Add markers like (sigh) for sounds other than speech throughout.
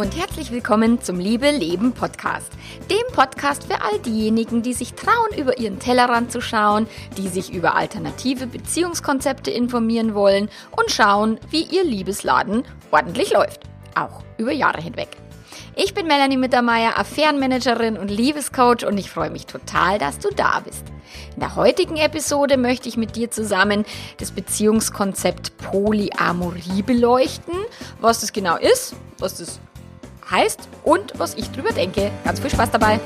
und herzlich willkommen zum Liebe Leben Podcast. Dem Podcast für all diejenigen, die sich trauen, über ihren Tellerrand zu schauen, die sich über alternative Beziehungskonzepte informieren wollen und schauen, wie ihr Liebesladen ordentlich läuft. Auch über Jahre hinweg. Ich bin Melanie Mittermeier, Affärenmanagerin und Liebescoach und ich freue mich total, dass du da bist. In der heutigen Episode möchte ich mit dir zusammen das Beziehungskonzept Polyamorie beleuchten, was das genau ist, was das heißt und was ich drüber denke. Ganz viel Spaß dabei!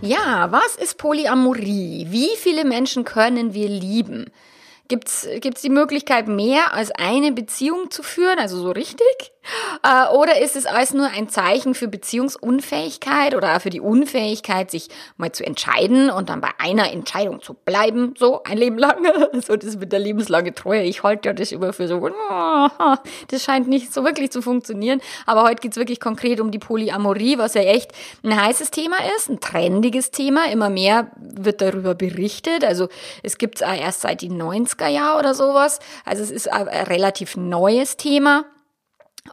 Ja, was ist Polyamorie? Wie viele Menschen können wir lieben? Gibt es die Möglichkeit, mehr als eine Beziehung zu führen, also so richtig? Äh, oder ist es alles nur ein Zeichen für Beziehungsunfähigkeit oder für die Unfähigkeit, sich mal zu entscheiden und dann bei einer Entscheidung zu bleiben, so ein Leben lang? (laughs) So das mit der lebenslange Treue. Ich halte ja das immer für so, (laughs) das scheint nicht so wirklich zu funktionieren. Aber heute geht's wirklich konkret um die Polyamorie, was ja echt ein heißes Thema ist, ein trendiges Thema. Immer mehr wird darüber berichtet. Also es gibt's erst seit den 90er Jahren oder sowas. Also es ist ein relativ neues Thema.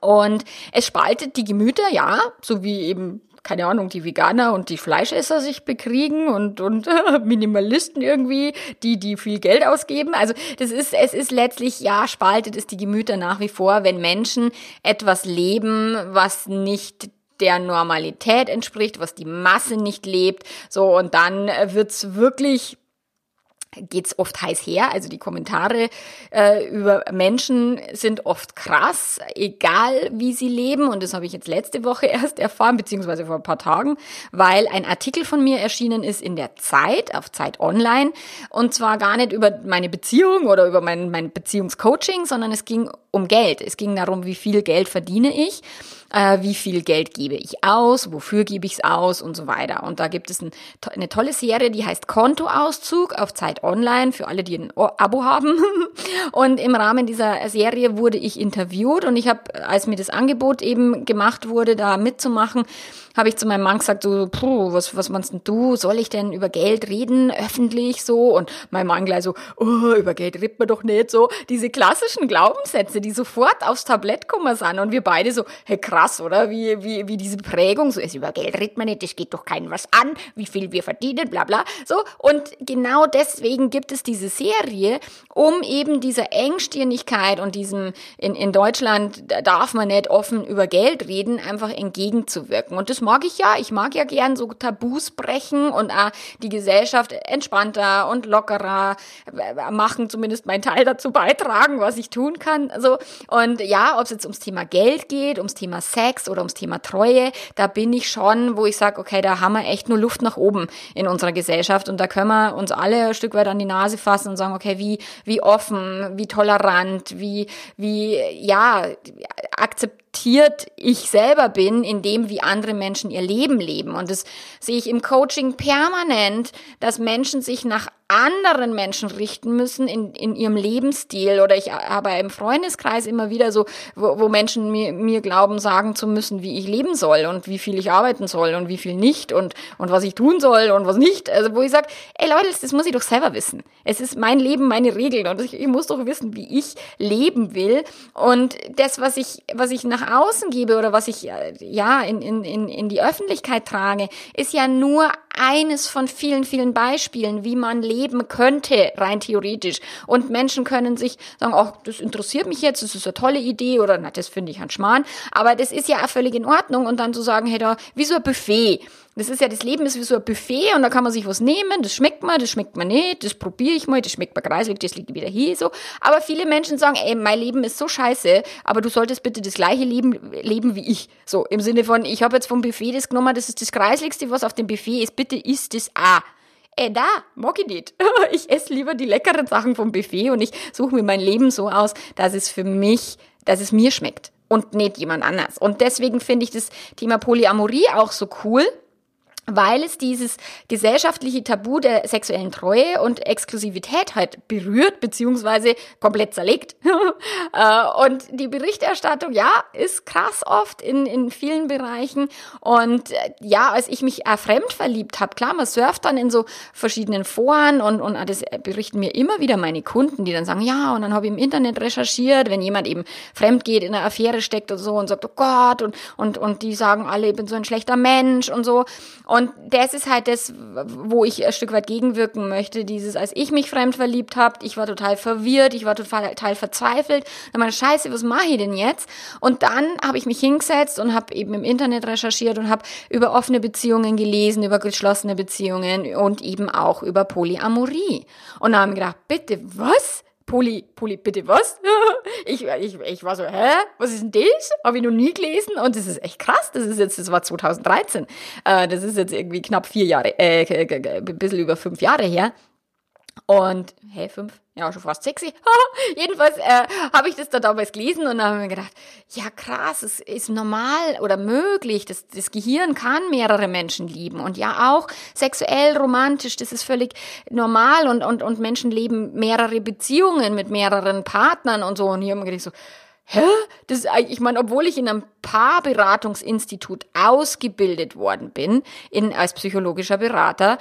Und es spaltet die Gemüter, ja, so wie eben keine Ahnung, die Veganer und die Fleischesser sich bekriegen und, und äh, (laughs) Minimalisten irgendwie, die, die viel Geld ausgeben. Also das ist, es ist letztlich, ja, spaltet es die Gemüter nach wie vor, wenn Menschen etwas leben, was nicht der Normalität entspricht, was die Masse nicht lebt. So, und dann wird's wirklich geht's oft heiß her. Also die Kommentare äh, über Menschen sind oft krass, egal wie sie leben. Und das habe ich jetzt letzte Woche (laughs) erst erfahren, beziehungsweise vor ein paar Tagen, weil ein Artikel von mir erschienen ist in der Zeit, auf Zeit Online. Und zwar gar nicht über meine Beziehung oder über mein, mein Beziehungscoaching, sondern es ging um Geld. Es ging darum, wie viel Geld verdiene ich äh, wie viel Geld gebe ich aus, wofür gebe ich es aus und so weiter. Und da gibt es ein, eine tolle Serie, die heißt Kontoauszug auf Zeit Online für alle, die ein Abo haben. (laughs) und im Rahmen dieser Serie wurde ich interviewt und ich habe, als mir das Angebot eben gemacht wurde, da mitzumachen, habe ich zu meinem Mann gesagt, so, puh, was, was meinst denn du? Soll ich denn über Geld reden, öffentlich so? Und mein Mann gleich so, oh, über Geld redet man doch nicht so. Diese klassischen Glaubenssätze, die sofort aufs Tablett kommen sind. Und wir beide so, hey, krass, oder? Wie, wie, wie diese Prägung, so, ist über Geld redet man nicht, das geht doch keinem was an, wie viel wir verdienen, bla, bla. So. Und genau deswegen gibt es diese Serie, um eben dieser Engstirnigkeit und diesem, in, in Deutschland darf man nicht offen über Geld reden, einfach entgegenzuwirken. Und das mag ich ja. Ich mag ja gern so Tabus brechen und äh, die Gesellschaft entspannter und lockerer äh, machen, zumindest meinen Teil dazu beitragen, was ich tun kann. So. Und ja, ob es jetzt ums Thema Geld geht, ums Thema Sex oder ums Thema Treue, da bin ich schon, wo ich sage, okay, da haben wir echt nur Luft nach oben in unserer Gesellschaft und da können wir uns alle ein Stück weit an die Nase fassen und sagen, okay, wie, wie offen, wie tolerant, wie, wie, ja, akzeptiert reflektiert ich selber bin in dem, wie andere Menschen ihr Leben leben. Und das sehe ich im Coaching permanent, dass Menschen sich nach anderen Menschen richten müssen in, in ihrem Lebensstil. Oder ich habe im Freundeskreis immer wieder so, wo, wo Menschen mir, mir glauben, sagen zu müssen, wie ich leben soll und wie viel ich arbeiten soll und wie viel nicht und, und was ich tun soll und was nicht. Also wo ich sage, ey Leute, das, muss ich doch selber wissen. Es ist mein Leben, meine Regeln und ich, ich muss doch wissen, wie ich leben will. Und das, was ich, was ich nach außen gebe oder was ich ja in, in, in, in die Öffentlichkeit trage, ist ja nur eines von vielen, vielen Beispielen, wie man leben könnte, rein theoretisch. Und Menschen können sich sagen, ach, das interessiert mich jetzt, das ist eine tolle Idee oder na, das finde ich ein Schmarrn. Aber das ist ja auch völlig in Ordnung und dann zu sagen, hey, da, wie so ein Buffet. Das ist ja, das Leben ist wie so ein Buffet und da kann man sich was nehmen, das schmeckt mir, das schmeckt mir nicht, das probiere ich mal, das schmeckt mir kreislig, das liegt wieder hier, so. Aber viele Menschen sagen, ey, mein Leben ist so scheiße, aber du solltest bitte das gleiche Leben leben wie ich. So, im Sinne von, ich habe jetzt vom Buffet das genommen, das ist das kreisligste, was auf dem Buffet ist, bitte isst das auch. Ey, da, mag ich nicht. (laughs) Ich esse lieber die leckeren Sachen vom Buffet und ich suche mir mein Leben so aus, dass es für mich, dass es mir schmeckt und nicht jemand anders. Und deswegen finde ich das Thema Polyamorie auch so cool, weil es dieses gesellschaftliche Tabu der sexuellen Treue und Exklusivität halt berührt, beziehungsweise komplett zerlegt. (laughs) Äh, und die Berichterstattung, ja, ist krass oft in, in vielen Bereichen. Und äh, ja, als ich mich äh, fremd verliebt habe, klar, man surft dann in so verschiedenen Foren und, und das berichten mir immer wieder meine Kunden, die dann sagen, ja, und dann habe ich im Internet recherchiert, wenn jemand eben fremd geht, in einer Affäre steckt und so und sagt, oh Gott, und, und, und die sagen alle, ich bin so ein schlechter Mensch und so. Das ist halt das, wo ich ein Stück weit gegenwirken möchte. Dieses, als ich mich fremd verliebt habe, ich war total verwirrt, ich war total, verzweifelt. Dann meine Scheiße, was mache ich denn jetzt? Und dann habe ich mich hingesetzt und habe eben im Internet recherchiert und habe über offene Beziehungen gelesen, über geschlossene Beziehungen und eben auch über Polyamorie. Und dann habe ich gedacht, bitte, was? Poli, Poli, bitte was? (laughs) ich, ich, ich war so, hä? Was ist denn das? Habe ich noch nie gelesen und das ist echt krass. Das ist jetzt, das war 2013. Äh, das ist jetzt irgendwie knapp vier Jahre, äh, ein bisschen über fünf Jahre her. Und, hä, fünf? Ja, schon fast sexy. (laughs) Jedenfalls äh, habe ich das da damals gelesen und habe mir gedacht, ja krass, es ist normal oder möglich, das, das Gehirn kann mehrere Menschen lieben und ja auch sexuell, romantisch, das ist völlig normal und, und, und Menschen leben mehrere Beziehungen mit mehreren Partnern und so. Und hier haben wir gedacht so, hä? Das ich meine, obwohl ich in einem Paarberatungsinstitut ausgebildet worden bin, in, als psychologischer Berater,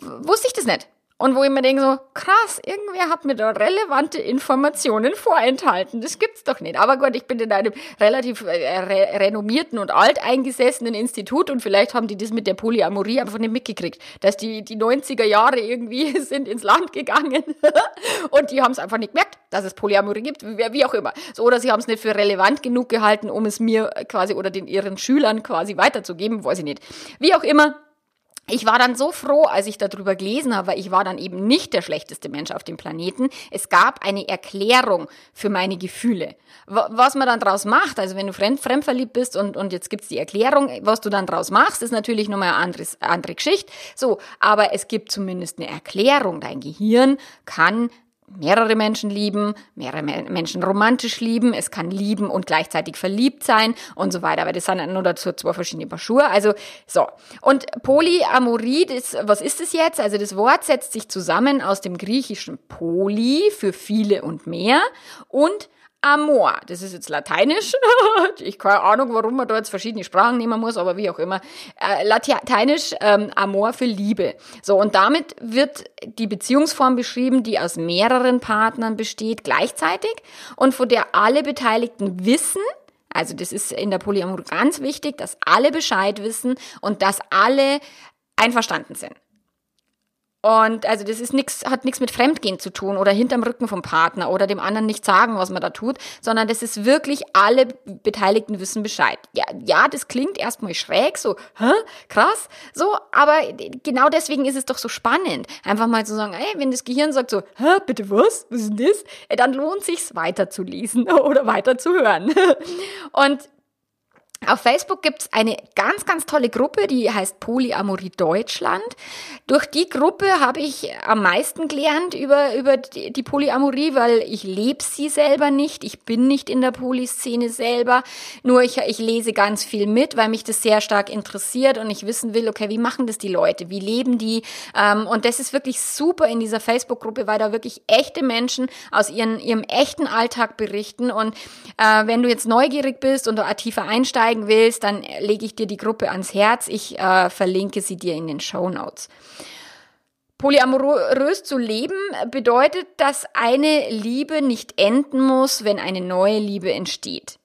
wusste ich das nicht. Und wo ich mir denke so, krass, irgendwer hat mir da relevante Informationen vorenthalten. Das gibt's doch nicht. Aber gut, ich bin in einem relativ äh, re renommierten und alteingesessenen Institut und vielleicht haben die das mit der Polyamorie einfach nicht mitgekriegt. Dass die, die 90er Jahre irgendwie (laughs) sind ins Land gegangen (laughs) und die haben es einfach nicht gemerkt, dass es Polyamorie gibt, wie auch immer. So, oder sie haben es nicht für relevant genug gehalten, um es mir quasi oder den ihren Schülern quasi weiterzugeben, weiß ich nicht. Wie auch immer, ich war dann so froh, als ich darüber gelesen habe, weil ich war dann eben nicht der schlechteste Mensch auf dem Planeten. Es gab eine Erklärung für meine Gefühle. Was man dann draus macht, also wenn du fremd, fremdverliebt bist und, und jetzt gibt's die Erklärung, was du dann draus machst, ist natürlich nochmal eine anderes, andere Geschichte. So, aber es gibt zumindest eine Erklärung. Dein Gehirn kann mehrere Menschen lieben, mehrere Menschen romantisch lieben, es kann lieben und gleichzeitig verliebt sein und so weiter. Aber das sind nur dazu zwei verschiedene Paar Schuhe. Also so. Und Polyamorie, das, was ist es jetzt? Also das Wort setzt sich zusammen aus dem griechischen Poly für viele und mehr und Amor. Das ist jetzt Lateinisch. (laughs) ich keine Ahnung, warum man da jetzt verschiedene Sprachen nehmen muss, aber wie auch immer. Äh, Lateinisch ähm, Amor für Liebe. So, und damit wird die Beziehungsform beschrieben, die aus mehreren Partnern besteht gleichzeitig und von der alle Beteiligten wissen, also das ist in der Polyamorie ganz wichtig, dass alle Bescheid wissen und dass alle einverstanden sind. Und also das ist nix, hat nichts mit Fremdgehen zu tun oder hinterm Rücken vom Partner oder dem anderen nicht sagen, was man da tut, sondern das ist wirklich, alle Beteiligten wissen Bescheid. Ja, ja, das klingt erstmal schräg, so, hä, krass, so, aber genau deswegen ist es doch so spannend. Einfach mal zu sagen, ey, wenn das Gehirn sagt so, hä, bitte was, was ist denn das? Dann lohnt sich's weiterzulesen (laughs) oder weiterzuhören. Und auf Facebook gibt's eine ganz, ganz tolle Gruppe, die heißt Polyamorie Deutschland. Durch die Gruppe habe ich am meisten gelernt über, über die, Polyamorie, weil ich lebe sie selber nicht. Ich bin nicht in der Polyszene selber. Nur ich, ich lese ganz viel mit, weil mich das sehr stark interessiert und ich wissen will, okay, wie machen das die Leute? Wie leben die? Ähm, und das ist wirklich super in dieser Facebook-Gruppe, weil da wirklich echte Menschen aus ihren, ihrem echten Alltag berichten. Und äh, wenn du jetzt neugierig bist und da tiefer einsteigst, einsteigen willst, dann lege ich dir die Gruppe ans Herz. Ich äh, verlinke sie dir in den Show Notes. Polyamorös zu leben bedeutet, dass eine Liebe nicht enden muss, wenn eine neue Liebe entsteht.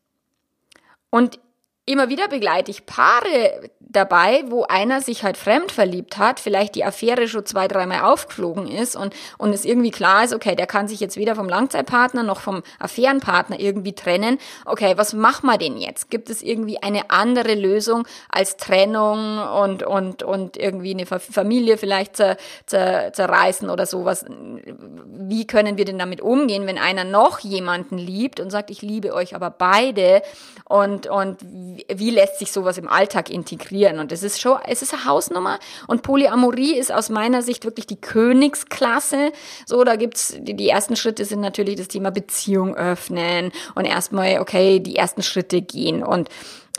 Und immer wieder begleite ich Paare dabei, wo einer sich halt fremd verliebt hat, vielleicht die Affäre schon zwei, dreimal aufgeflogen ist und, und es irgendwie klar ist, okay, der kann sich jetzt weder vom Langzeitpartner noch vom Affärenpartner irgendwie trennen. Okay, was machen wir denn jetzt? Gibt es irgendwie eine andere Lösung als Trennung und, und, und irgendwie eine Familie vielleicht zer, zer, zerreißen oder sowas? Wie können wir denn damit umgehen, wenn einer noch jemanden liebt und sagt, ich liebe euch aber beide und, und wie lässt sich sowas im Alltag integrieren? Und es ist schon, es ist eine Hausnummer. Und Polyamorie ist aus meiner Sicht wirklich die Königsklasse. So, da gibt's, die, die ersten Schritte sind natürlich das Thema Beziehung öffnen und erstmal, okay, die ersten Schritte gehen. Und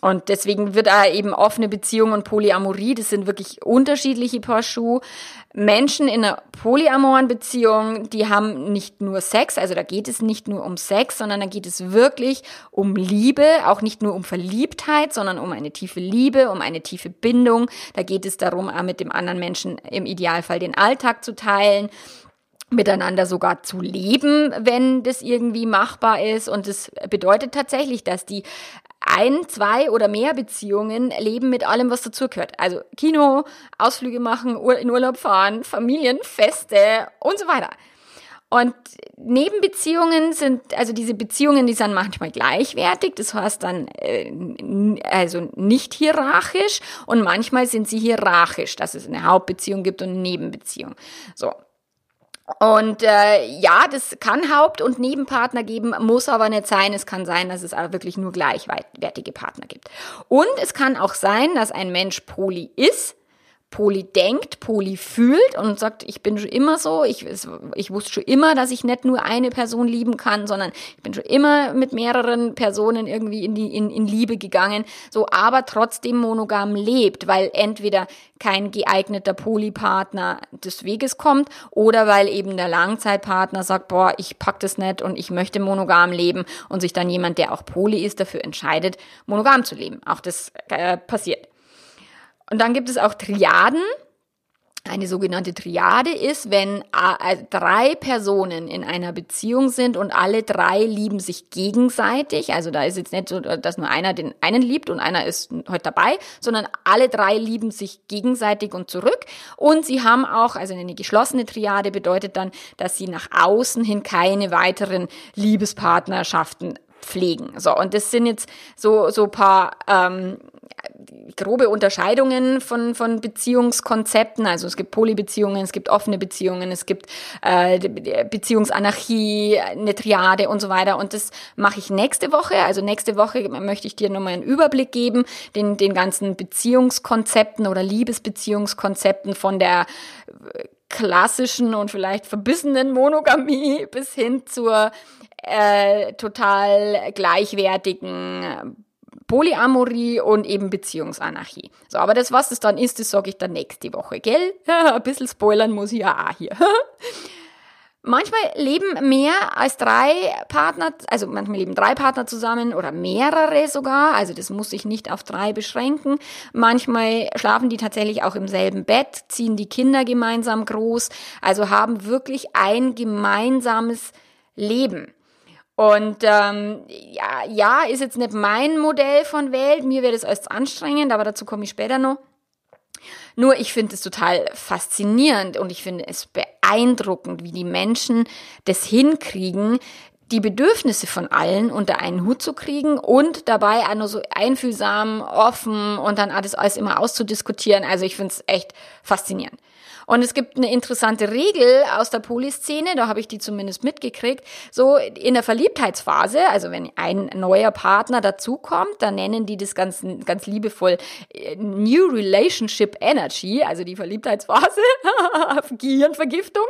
Und deswegen wird da eben offene Beziehung und Polyamorie, das sind wirklich unterschiedliche Paar Schuhe. Menschen in einer polyamoren Beziehung, die haben nicht nur Sex, also da geht es nicht nur um Sex, sondern da geht es wirklich um Liebe, auch nicht nur um Verliebtheit, sondern um eine tiefe Liebe, um eine tiefe Bindung. Da geht es darum, mit dem anderen Menschen im Idealfall den Alltag zu teilen miteinander sogar zu leben, wenn das irgendwie machbar ist. Und das bedeutet tatsächlich, dass die ein, zwei oder mehr Beziehungen leben mit allem, was dazugehört. Also Kino, Ausflüge machen, in Urlaub fahren, Familienfeste und so weiter. Und Nebenbeziehungen sind, also diese Beziehungen, die sind manchmal gleichwertig, das heißt dann äh, also nicht hierarchisch und manchmal sind sie hierarchisch, dass es eine Hauptbeziehung gibt und eine Nebenbeziehung. So, und äh, ja, das kann Haupt- und Nebenpartner geben, muss aber nicht sein. Es kann sein, dass es aber wirklich nur gleichwertige Partner gibt. Und es kann auch sein, dass ein Mensch poly ist Poli denkt, Poli fühlt und sagt, ich bin schon immer so, ich, ich wusste schon immer, dass ich nicht nur eine Person lieben kann, sondern ich bin schon immer mit mehreren Personen irgendwie in die in, in Liebe gegangen, so aber trotzdem monogam lebt, weil entweder kein geeigneter Polypartner des Weges kommt oder weil eben der Langzeitpartner sagt, boah, ich pack das nicht und ich möchte monogam leben und sich dann jemand, der auch Poly ist, dafür entscheidet, monogam zu leben. Auch das äh, passiert. Und dann gibt es auch Triaden. Eine sogenannte Triade ist, wenn äh, drei Personen in einer Beziehung sind und alle drei lieben sich gegenseitig. Also da ist jetzt nicht so, dass nur einer den einen liebt und einer ist heute dabei, sondern alle drei lieben sich gegenseitig und zurück. Und sie haben auch, also eine geschlossene Triade bedeutet dann, dass sie nach außen hin keine weiteren Liebespartnerschaften pflegen. So, und das sind jetzt so, so paar ähm, grobe Unterscheidungen von, von Beziehungskonzepten. Also es gibt Polybeziehungen, es gibt offene Beziehungen, es gibt äh, Beziehungsanarchie, eine Triade und so weiter. Und das mache ich nächste Woche. Also nächste Woche möchte ich dir nochmal einen Überblick geben, den, den ganzen Beziehungskonzepten oder Liebesbeziehungskonzepten von der klassischen und vielleicht verbissenen Monogamie bis hin zur äh, total gleichwertigen Polyamorie und eben Beziehungsanarchie. So, aber das, was es dann ist, das sage ich dann nächste Woche, gell? (laughs) Ein bisschen spoilern muss ich ja auch hier. (laughs) Manchmal leben mehr als drei Partner, also manchmal leben drei Partner zusammen oder mehrere sogar, also das muss sich nicht auf drei beschränken. Manchmal schlafen die tatsächlich auch im selben Bett, ziehen die Kinder gemeinsam groß, also haben wirklich ein gemeinsames Leben. Und ähm, ja, ja, ist jetzt nicht mein Modell von Welt, mir wäre das alles anstrengend, aber dazu komme ich später noch. Nur ich finde es total faszinierend und ich finde es beeindruckend, wie die Menschen das hinkriegen, die Bedürfnisse von allen unter einen Hut zu kriegen und dabei auch nur so einfühlsam, offen und dann alles, alles immer auszudiskutieren. Also ich finde es echt faszinierend. Und es gibt eine interessante Regel aus der Polyszene, da habe ich die zumindest mitgekriegt, so in der Verliebtheitsphase, also wenn ein neuer Partner dazukommt, dann nennen die das ganz, ganz liebevoll äh, New Relationship Energy, also die Verliebtheitsphase, (laughs) Gehirnvergiftung.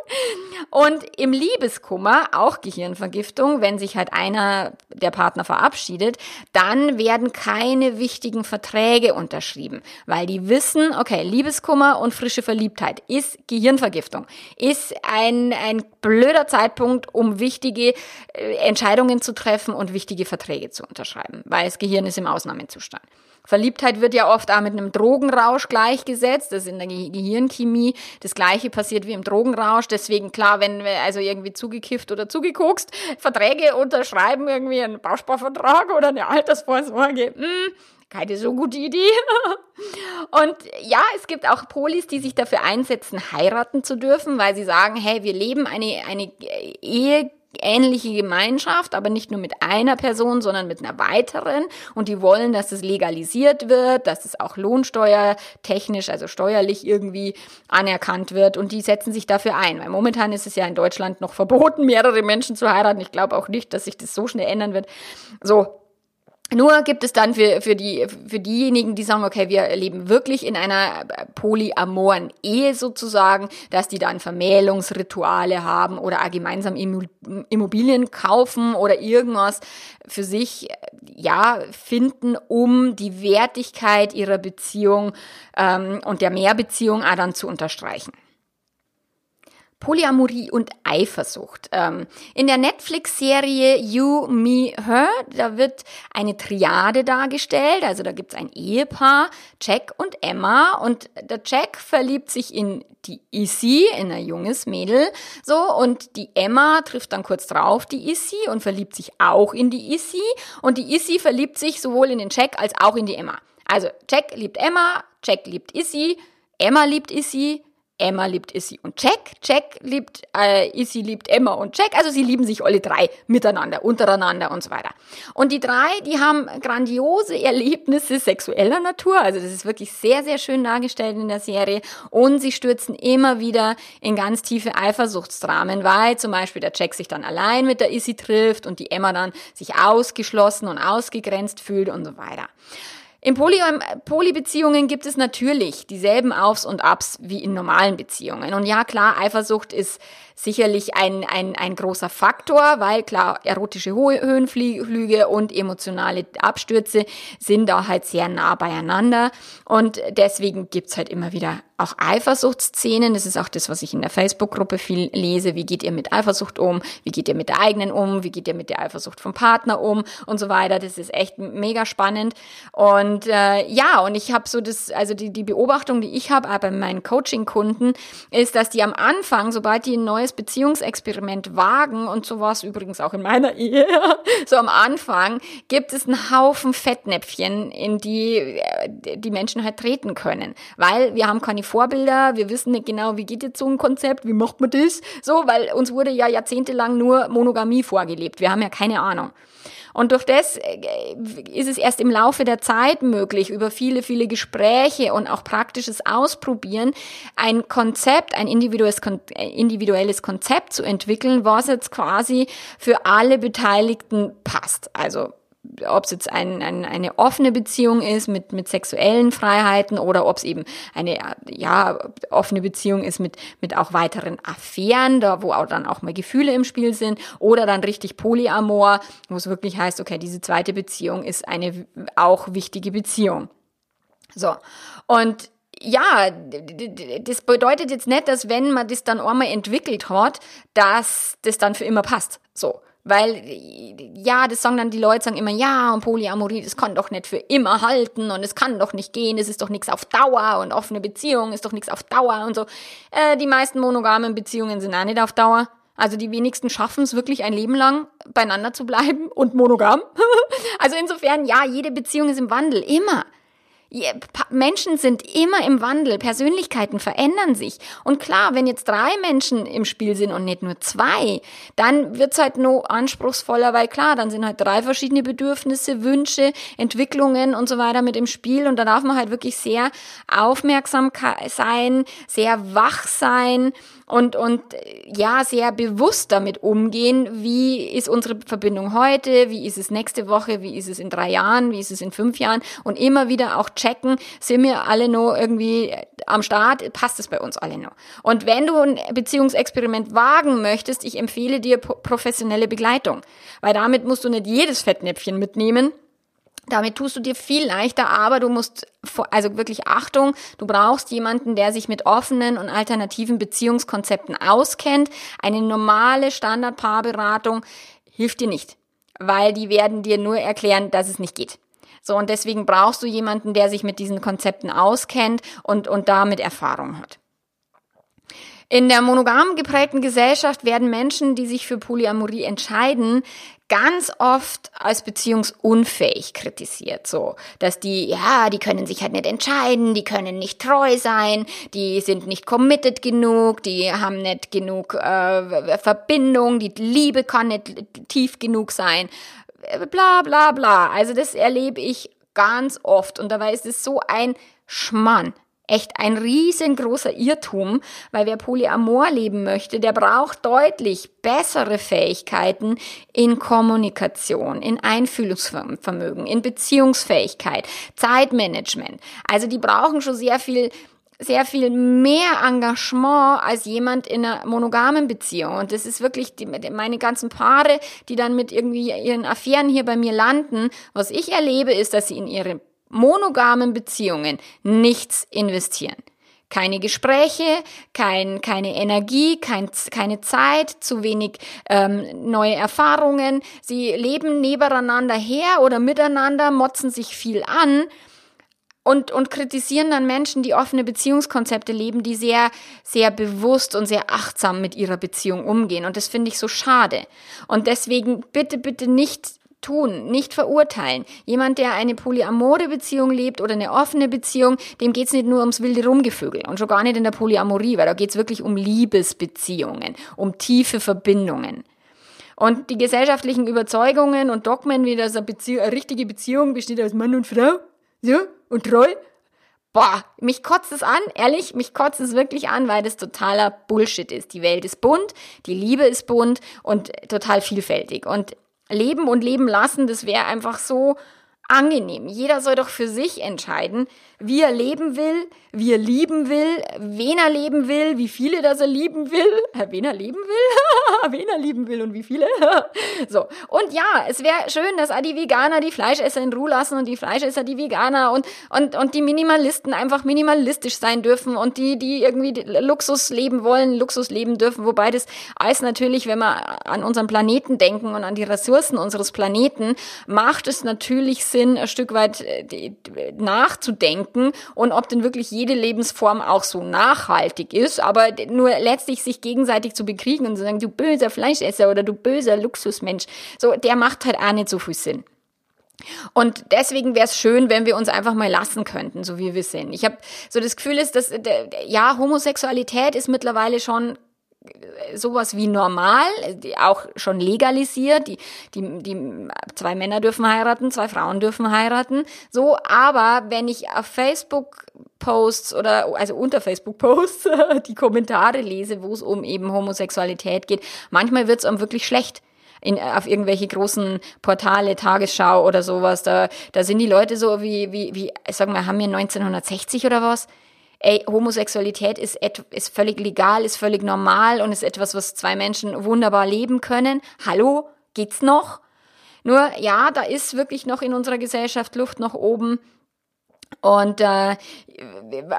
Und im Liebeskummer auch Gehirnvergiftung, wenn sich halt einer der Partner verabschiedet, dann werden keine wichtigen Verträge unterschrieben, weil die wissen, okay, Liebeskummer und frische Verliebtheit ist ist Gehirnvergiftung, ist ein, ein blöder Zeitpunkt, um wichtige äh, Entscheidungen zu treffen und wichtige Verträge zu unterschreiben, weil das Gehirn ist im Ausnahmezustand. Verliebtheit wird ja oft auch mit einem Drogenrausch gleichgesetzt. Das ist in der Gehirnchemie das Gleiche passiert wie im Drogenrausch. Deswegen klar, wenn wir also irgendwie zugekifft oder zugekokst Verträge unterschreiben, irgendwie einen Bausparvertrag oder eine Altersvorsorge, mh, hm, keine so gute Idee. (laughs) Und ja, es gibt auch Polis, die sich dafür einsetzen, heiraten zu dürfen, weil sie sagen, hey, wir leben eine, eine Ehe ähnliche Gemeinschaft, aber nicht nur mit einer Person, sondern mit einer weiteren. Und die wollen, dass es legalisiert wird, dass es auch lohnsteuertechnisch, also steuerlich irgendwie anerkannt wird. Und die setzen sich dafür ein. Weil momentan ist es ja in Deutschland noch verboten, mehrere Menschen zu heiraten. Ich glaube auch nicht, dass sich das so schnell ändern wird. So, nur gibt es dann für, für, die, für diejenigen, die sagen, okay, wir leben wirklich in einer polyamoren Ehe sozusagen, dass die dann Vermählungsrituale haben oder gemeinsam Immobilien kaufen oder irgendwas für sich, ja, finden, um die Wertigkeit ihrer Beziehung ähm, und der Mehrbeziehung auch dann zu unterstreichen. Polyamorie und Eifersucht. Ähm, in der Netflix-Serie You, Me, Her, da wird eine Triade dargestellt. Also da gibt's ein Ehepaar, Jack und Emma. Und der Jack verliebt sich in die Issy, in ein junges Mädel. So, und die Emma trifft dann kurz drauf die Issy und verliebt sich auch in die Issy. Und die Issy verliebt sich sowohl in den Jack als auch in die Emma. Also Jack liebt Emma, Jack liebt Issy, Emma liebt Issy, Emma liebt Issy und Jack, Jack liebt, äh, Issy liebt Emma und Jack, also sie lieben sich alle drei miteinander, untereinander und so weiter. Und die drei, die haben grandiose Erlebnisse sexueller Natur, also das ist wirklich sehr, sehr schön dargestellt in der Serie und sie stürzen immer wieder in ganz tiefe Eifersuchtsdramen, weil zum Beispiel der Jack sich dann allein mit der Issy trifft und die Emma dann sich ausgeschlossen und ausgegrenzt fühlt und so weiter. In Poly Polybeziehungen gibt es natürlich dieselben Aufs und Abs wie in normalen Beziehungen. Und ja, klar, Eifersucht ist sicherlich ein, ein, ein großer Faktor, weil klar, erotische Höhenflüge und emotionale Abstürze sind da halt sehr nah beieinander. Und deswegen gibt's halt immer wieder auch Eifersuchtsszenen. Das ist auch das, was ich in der Facebook-Gruppe viel lese. Wie geht ihr mit Eifersucht um? Wie geht ihr mit der eigenen um? Wie geht ihr mit der Eifersucht vom Partner um? Und so weiter. Das ist echt mega spannend. Und äh, ja, und ich habe so das, also die, die Beobachtung, die ich habe, bei meinen Coaching-Kunden, ist, dass die am Anfang, sobald die ein neues Beziehungsexperiment wagen, und so war es übrigens auch in meiner (laughs) Ehe, so am Anfang, gibt es einen Haufen Fettnäpfchen, in die äh, die Menschen halt treten können. Weil wir haben keine Vorbilder, wir wissen nicht genau, wie geht jetzt so ein Konzept, wie macht man das? So, weil uns wurde ja jahrzehntelang nur Monogamie vorgelebt. Wir haben ja keine Ahnung. Und durch das äh, ist es erst im Laufe der Zeit möglich, über viele, viele Gespräche und auch praktisches Ausprobieren, ein Konzept, ein individuelles, äh, individuelles Konzept zu entwickeln, was jetzt quasi für alle Beteiligten passt. Also ob es jetzt ein, ein, eine offene Beziehung ist mit, mit sexuellen Freiheiten oder ob es eben eine ja, offene Beziehung ist mit, mit auch weiteren Affären, da wo auch dann auch mal Gefühle im Spiel sind oder dann richtig Polyamor, wo es wirklich heißt, okay, diese zweite Beziehung ist eine auch wichtige Beziehung. So. Und ja, das bedeutet jetzt nicht, dass wenn man das dann einmal entwickelt hat, dass das dann für immer passt. So. Weil, ja, das sagen dann die Leute, sagen immer, ja, und Polyamorie, das kann doch nicht für immer halten und es kann doch nicht gehen, es ist doch nichts auf Dauer und offene Beziehung ist doch nichts auf Dauer und so. Äh, die meisten monogamen Beziehungen sind auch nicht auf Dauer. Also die wenigsten schaffen es wirklich ein Leben lang beieinander zu bleiben und monogam. (laughs) also insofern, ja, jede Beziehung ist im Wandel, immer. Menschen sind immer im Wandel, Persönlichkeiten verändern sich. Und klar, wenn jetzt drei Menschen im Spiel sind und nicht nur zwei, dann wird's halt nur anspruchsvoller, weil klar, dann sind halt drei verschiedene Bedürfnisse, Wünsche, Entwicklungen und so weiter mit im Spiel. Und da darf man halt wirklich sehr aufmerksam sein, sehr wach sein und, und ja, sehr bewusst damit umgehen, wie ist unsere Verbindung heute, wie ist es nächste Woche, wie ist es in drei Jahren, wie ist es in fünf Jahren? Und immer wieder auch sind wir alle noch irgendwie am Start, passt es bei uns alle noch. Und wenn du ein Beziehungsexperiment wagen möchtest, ich empfehle dir professionelle Begleitung, weil damit musst du nicht jedes Fettnäpfchen mitnehmen, damit tust du dir viel leichter, aber du musst, also wirklich Achtung, du brauchst jemanden, der sich mit offenen und alternativen Beziehungskonzepten auskennt. Eine normale Standardpaarberatung hilft dir nicht, weil die werden dir nur erklären, dass es nicht geht. So, und deswegen brauchst du jemanden, der sich mit diesen Konzepten auskennt und, und damit Erfahrung hat. In der monogam geprägten Gesellschaft werden Menschen, die sich für Polyamorie entscheiden, ganz oft als beziehungsunfähig kritisiert, so, dass die, ja, die können sich halt nicht entscheiden, die können nicht treu sein, die sind nicht committed genug, die haben nicht genug äh, Verbindung, die Liebe kann nicht tief genug sein, bla bla bla. Also das erlebe ich ganz oft und dabei ist es so ein Schmann. echt ein riesengroßer Irrtum, weil wer Polyamor leben möchte, der braucht deutlich bessere Fähigkeiten in Kommunikation, in Einfühlungsvermögen, in Beziehungsfähigkeit, Zeitmanagement. Also die brauchen schon sehr viel sehr viel mehr Engagement als jemand in einer monogamen Beziehung. Und das ist wirklich die, meine ganzen Paare, die dann mit irgendwie ihren Affären hier bei mir landen. Was ich erlebe, ist, dass sie in ihre monogamen Beziehungen nichts investieren. Keine Gespräche, kein, keine Energie, kein, keine Zeit, zu wenig ähm, neue Erfahrungen. Sie leben nebeneinander her oder miteinander, motzen sich viel an und, und kritisieren dann Menschen, die offene Beziehungskonzepte leben, die sehr, sehr bewusst und sehr achtsam mit ihrer Beziehung umgehen. Und das finde ich so schade. Und deswegen bitte, bitte nicht tun, nicht verurteilen. Jemand, der eine polyamore Beziehung lebt oder eine offene Beziehung, dem geht's nicht nur ums wilde Rumgevögel und schon gar nicht in der Polyamorie, weil da geht's wirklich um Liebesbeziehungen, um tiefe Verbindungen. Und die gesellschaftlichen Überzeugungen und Dogmen, wie das eine, Beziehung, eine richtige Beziehung besteht aus Mann und Frau, so, und treu, boah, mich kotzt es an, ehrlich, mich kotzt es wirklich an, weil das totaler Bullshit ist. Die Welt ist bunt, die Liebe ist bunt und total vielfältig. Und leben und leben lassen, das wäre einfach so angenehm. Jeder soll doch für sich entscheiden, wie er leben will, wie er lieben will, wen er leben will, wie viele das er lieben will, (laughs) wen er leben will, (laughs) wen er lieben will und wie viele. (laughs) so. Und ja, es wäre schön, dass die Veganer die Fleischesser in Ruhe lassen und die Fleischesser die Veganer und, und, und die Minimalisten einfach minimalistisch sein dürfen und die, die irgendwie Luxus leben wollen, Luxus leben dürfen. Wobei das alles natürlich, wenn wir an unseren Planeten denken und an die Ressourcen unseres Planeten, macht es natürlich Sinn, ein Stück weit äh, nachzudenken denken und ob denn wirklich jede Lebensform auch so nachhaltig ist, aber nur letztlich sich gegenseitig zu bekriegen und zu sagen, du böser Fleischesser oder du böser Luxusmensch, so, der macht halt auch nicht so viel Sinn. Und deswegen wäre es schön, wenn wir uns einfach mal lassen könnten, so wie wir sind. Ich habe so das Gefühl, ist, dass ja Homosexualität ist mittlerweile schon sowas wie normal, auch schon legalisiert. Die, die, die zwei Männer dürfen heiraten, zwei Frauen dürfen heiraten. So, aber wenn ich auf Facebook Posts oder also unter Facebook Posts (laughs) die Kommentare lese, wo es um eben Homosexualität geht, manchmal wird es einem wirklich schlecht. In, auf irgendwelche großen Portale, Tagesschau oder sowas, da, da sind die Leute so wie, wie, wie, sag mal, haben wir 1960 oder was? Ey, Homosexualität ist, ist völlig legal, ist völlig normal und ist etwas, was zwei Menschen wunderbar leben können. Hallo, geht's noch? Nur ja, da ist wirklich noch in unserer Gesellschaft Luft nach oben. Und äh,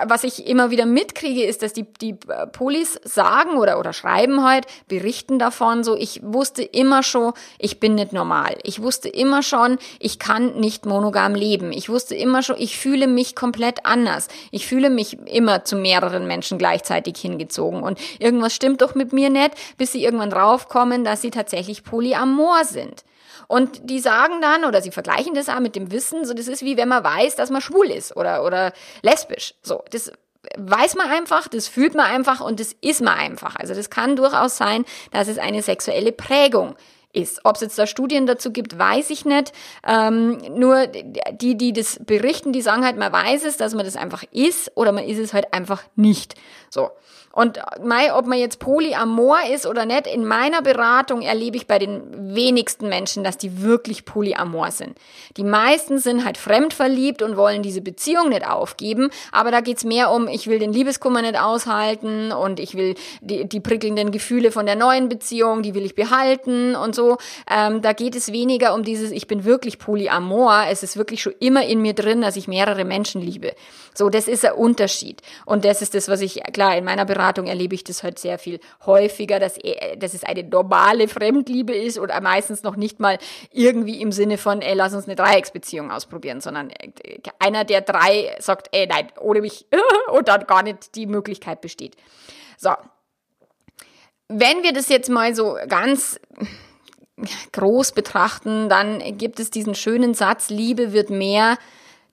was ich immer wieder mitkriege, ist, dass die, die Polis sagen oder, oder schreiben halt, berichten davon, so, ich wusste immer schon, ich bin nicht normal. Ich wusste immer schon, ich kann nicht monogam leben. Ich wusste immer schon, ich fühle mich komplett anders. Ich fühle mich immer zu mehreren Menschen gleichzeitig hingezogen. Und irgendwas stimmt doch mit mir nicht, bis sie irgendwann draufkommen, dass sie tatsächlich polyamor sind. Und die sagen dann, oder sie vergleichen das auch mit dem Wissen, so das ist wie wenn man weiß, dass man schwul ist oder, oder lesbisch. So, das weiß man einfach, das fühlt man einfach und das ist man einfach. Also das kann durchaus sein, dass es eine sexuelle Prägung ist. Ob es jetzt da Studien dazu gibt, weiß ich nicht. Ähm, nur die, die das berichten, die sagen halt, man weiß es, dass man das einfach ist oder man ist es halt einfach nicht. So. Und mei, ob man jetzt polyamor ist oder nicht, in meiner Beratung erlebe ich bei den wenigsten Menschen, dass die wirklich polyamor sind. Die meisten sind halt fremdverliebt und wollen diese Beziehung nicht aufgeben, aber da geht's mehr um, ich will den Liebeskummer nicht aushalten und ich will die, die prickelnden Gefühle von der neuen Beziehung, die will ich behalten und so. Ähm, da geht es weniger um dieses, ich bin wirklich polyamor, es ist wirklich schon immer in mir drin, dass ich mehrere Menschen liebe. So, das ist ein Unterschied. Und das ist das, was ich, klar, in meiner Beratung Beratung erlebe ich das halt sehr viel häufiger, dass, äh, dass es eine normale Fremdliebe ist oder meistens noch nicht mal irgendwie im Sinne von, ey, lass uns eine Dreiecksbeziehung ausprobieren, sondern äh, einer der drei sagt, ey, nein, ohne mich (laughs) und dann gar nicht die Möglichkeit besteht. So. Wenn wir das jetzt mal so ganz groß betrachten, dann gibt es diesen schönen Satz, Liebe wird mehr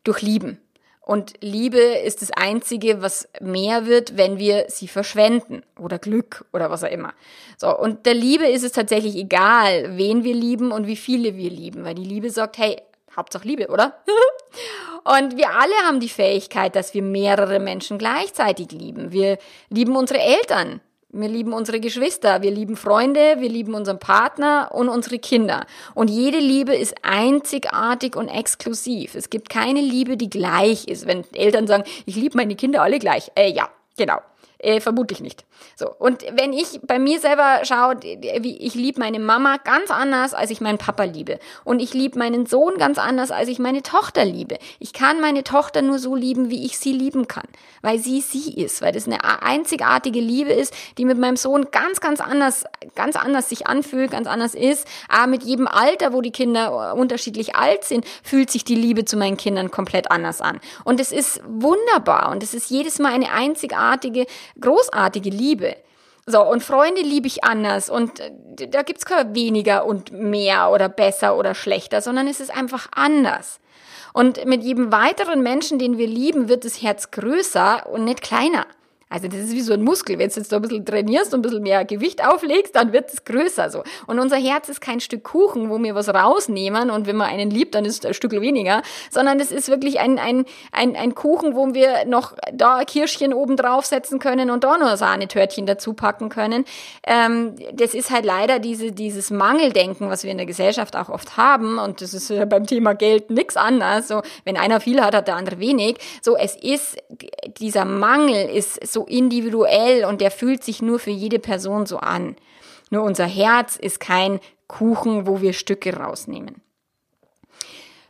durch Lieben. Und Liebe ist das Einzige, was mehr wird, wenn wir sie verschwenden oder Glück oder was auch immer. So, und der Liebe ist es tatsächlich egal, wen wir lieben und wie viele wir lieben, weil die Liebe sagt, hey, Hauptsache Liebe, oder? (laughs) und wir alle haben die Fähigkeit, dass wir mehrere Menschen gleichzeitig lieben. Wir lieben unsere Eltern. Wir lieben unsere Geschwister, wir lieben Freunde, wir lieben unseren Partner und unsere Kinder. Und jede Liebe ist einzigartig und exklusiv. Es gibt keine Liebe, die gleich ist. Wenn Eltern sagen, ich liebe meine Kinder alle gleich. Äh, ja, genau. Äh, vermutlich nicht. So. Und wenn ich bei mir selber schaue, wie ich liebe meine Mama ganz anders, als ich meinen Papa liebe. Und ich liebe meinen Sohn ganz anders, als ich meine Tochter liebe. Ich kann meine Tochter nur so lieben, wie ich sie lieben kann. Weil sie sie ist. Weil das eine einzigartige Liebe ist, die mit meinem Sohn ganz, ganz anders, ganz anders sich anfühlt, ganz anders ist. Aber mit jedem Alter, wo die Kinder unterschiedlich alt sind, fühlt sich die Liebe zu meinen Kindern komplett anders an. Und es ist wunderbar. Und es ist jedes Mal eine einzigartige großartige Liebe. So, und Freunde liebe ich anders und äh, da gibt's kein weniger und mehr oder besser oder schlechter, sondern es ist einfach anders. Und mit jedem weiteren Menschen, den wir lieben, wird das Herz größer und nicht kleiner. Also das ist wie so ein Muskel. Wenn du jetzt da ein bisschen trainierst und ein bisschen mehr Gewicht auflegst, dann wird es größer so. Und unser Herz ist kein Stück Kuchen, wo wir was rausnehmen und wenn man einen liebt, dann ist es ein Stück weniger, sondern es ist wirklich ein, ein, ein, ein Kuchen, wo wir noch da Kirschchen oben draufsetzen können und da noch Sahnetörtchen dazu packen können. Ähm, das ist halt leider diese, dieses Mangeldenken, was wir in der Gesellschaft auch oft haben und das ist beim Thema Geld nichts anderes. So, wenn einer viel hat, hat der andere wenig. So, es ist, dieser Mangel ist so individuell und der fühlt sich nur für jede Person so an. Nur unser Herz ist kein Kuchen, wo wir Stücke rausnehmen.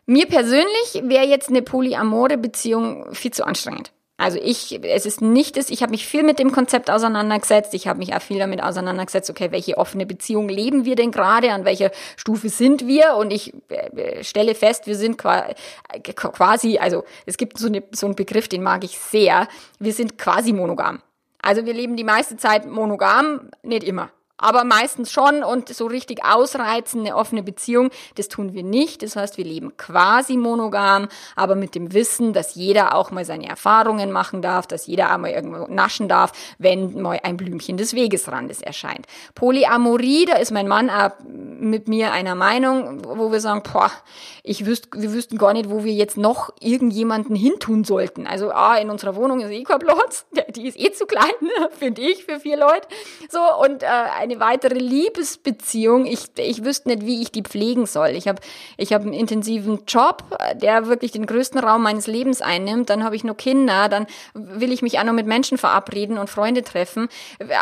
Mir persönlich wäre jetzt eine polyamore Beziehung viel zu anstrengend. Also ich, es ist nicht das, ich habe mich viel mit dem Konzept auseinandergesetzt, ich habe mich auch viel damit auseinandergesetzt, okay, welche offene Beziehung leben wir denn gerade, an welcher Stufe sind wir? Und ich äh, stelle fest, wir sind quasi, also es gibt so, eine, so einen Begriff, den mag ich sehr, wir sind quasi monogam. Also wir leben die meiste Zeit monogam, nicht immer aber meistens schon und so richtig ausreizen, eine offene Beziehung, das tun wir nicht. Das heißt, wir leben quasi monogam, aber mit dem Wissen, dass jeder auch mal seine Erfahrungen machen darf, dass jeder auch mal irgendwo naschen darf, wenn mal ein Blümchen des Wegesrandes erscheint. Polyamorie, da ist mein Mann mit mir einer Meinung, wo wir sagen, boah, ich wüsste, wir wüssten gar nicht, wo wir jetzt noch irgendjemanden hintun sollten. Also, ah, in unserer Wohnung ist eh kein Platz, (laughs) die ist eh zu klein, (laughs) finde ich, für vier Leute. So, und äh, eine weitere Liebesbeziehung. Ich, ich wüsste nicht, wie ich die pflegen soll. Ich habe ich hab einen intensiven Job, der wirklich den größten Raum meines Lebens einnimmt. Dann habe ich nur Kinder, dann will ich mich auch noch mit Menschen verabreden und Freunde treffen,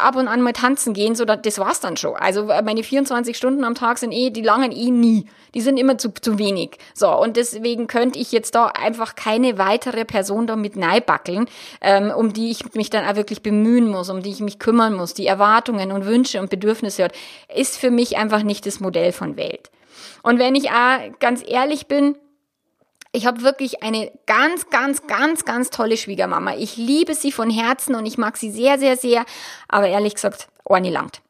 ab und an mal tanzen gehen, so das war's dann schon. Also meine 24 Stunden am Tag sind eh, die langen eh nie. Die sind immer zu, zu wenig. So, und deswegen könnte ich jetzt da einfach keine weitere Person da mit neibackeln, ähm, um die ich mich dann auch wirklich bemühen muss, um die ich mich kümmern muss, die Erwartungen und Wünsche und Bedürfnisse hat, ist für mich einfach nicht das Modell von Welt. Und wenn ich auch ganz ehrlich bin, ich habe wirklich eine ganz, ganz, ganz, ganz tolle Schwiegermama. Ich liebe sie von Herzen und ich mag sie sehr, sehr, sehr. Aber ehrlich gesagt, Orni langt.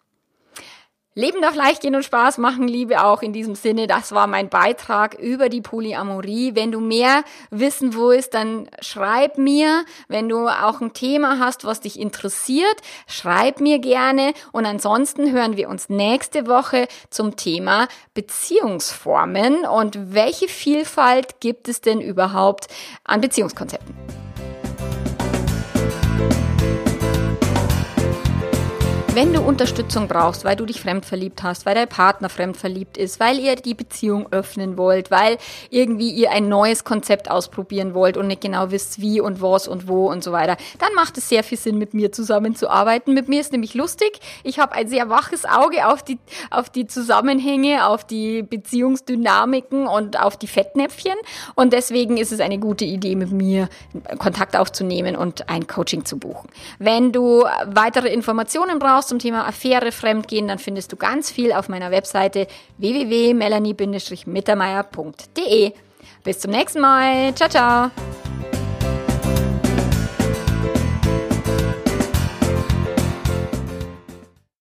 Leben darf leicht gehen und Spaß machen, Liebe auch in diesem Sinne. Das war mein Beitrag über die Polyamorie. Wenn du mehr wissen willst, dann schreib mir. Wenn du auch ein Thema hast, was dich interessiert, schreib mir gerne. Und ansonsten hören wir uns nächste Woche zum Thema Beziehungsformen und welche Vielfalt gibt es denn überhaupt an Beziehungskonzepten. Wenn du Unterstützung brauchst, weil du dich fremdverliebt hast, weil dein Partner fremdverliebt ist, weil ihr die Beziehung öffnen wollt, weil irgendwie ihr ein neues Konzept ausprobieren wollt und nicht genau wisst, wie und was und wo und so weiter, dann macht es sehr viel Sinn, mit mir zusammenzuarbeiten. Mit mir ist nämlich lustig. Ich habe ein sehr waches Auge auf die, auf die Zusammenhänge, auf die Beziehungsdynamiken und auf die Fettnäpfchen. Und deswegen ist es eine gute Idee, mit mir Kontakt aufzunehmen und ein Coaching zu buchen. Wenn du weitere Informationen brauchst, brauchst zum Thema Affäre, Fremdgehen, dann findest du ganz viel auf meiner Webseite www.melanie-mittermeier.de. Bis zum nächsten Mal. Ciao, ciao.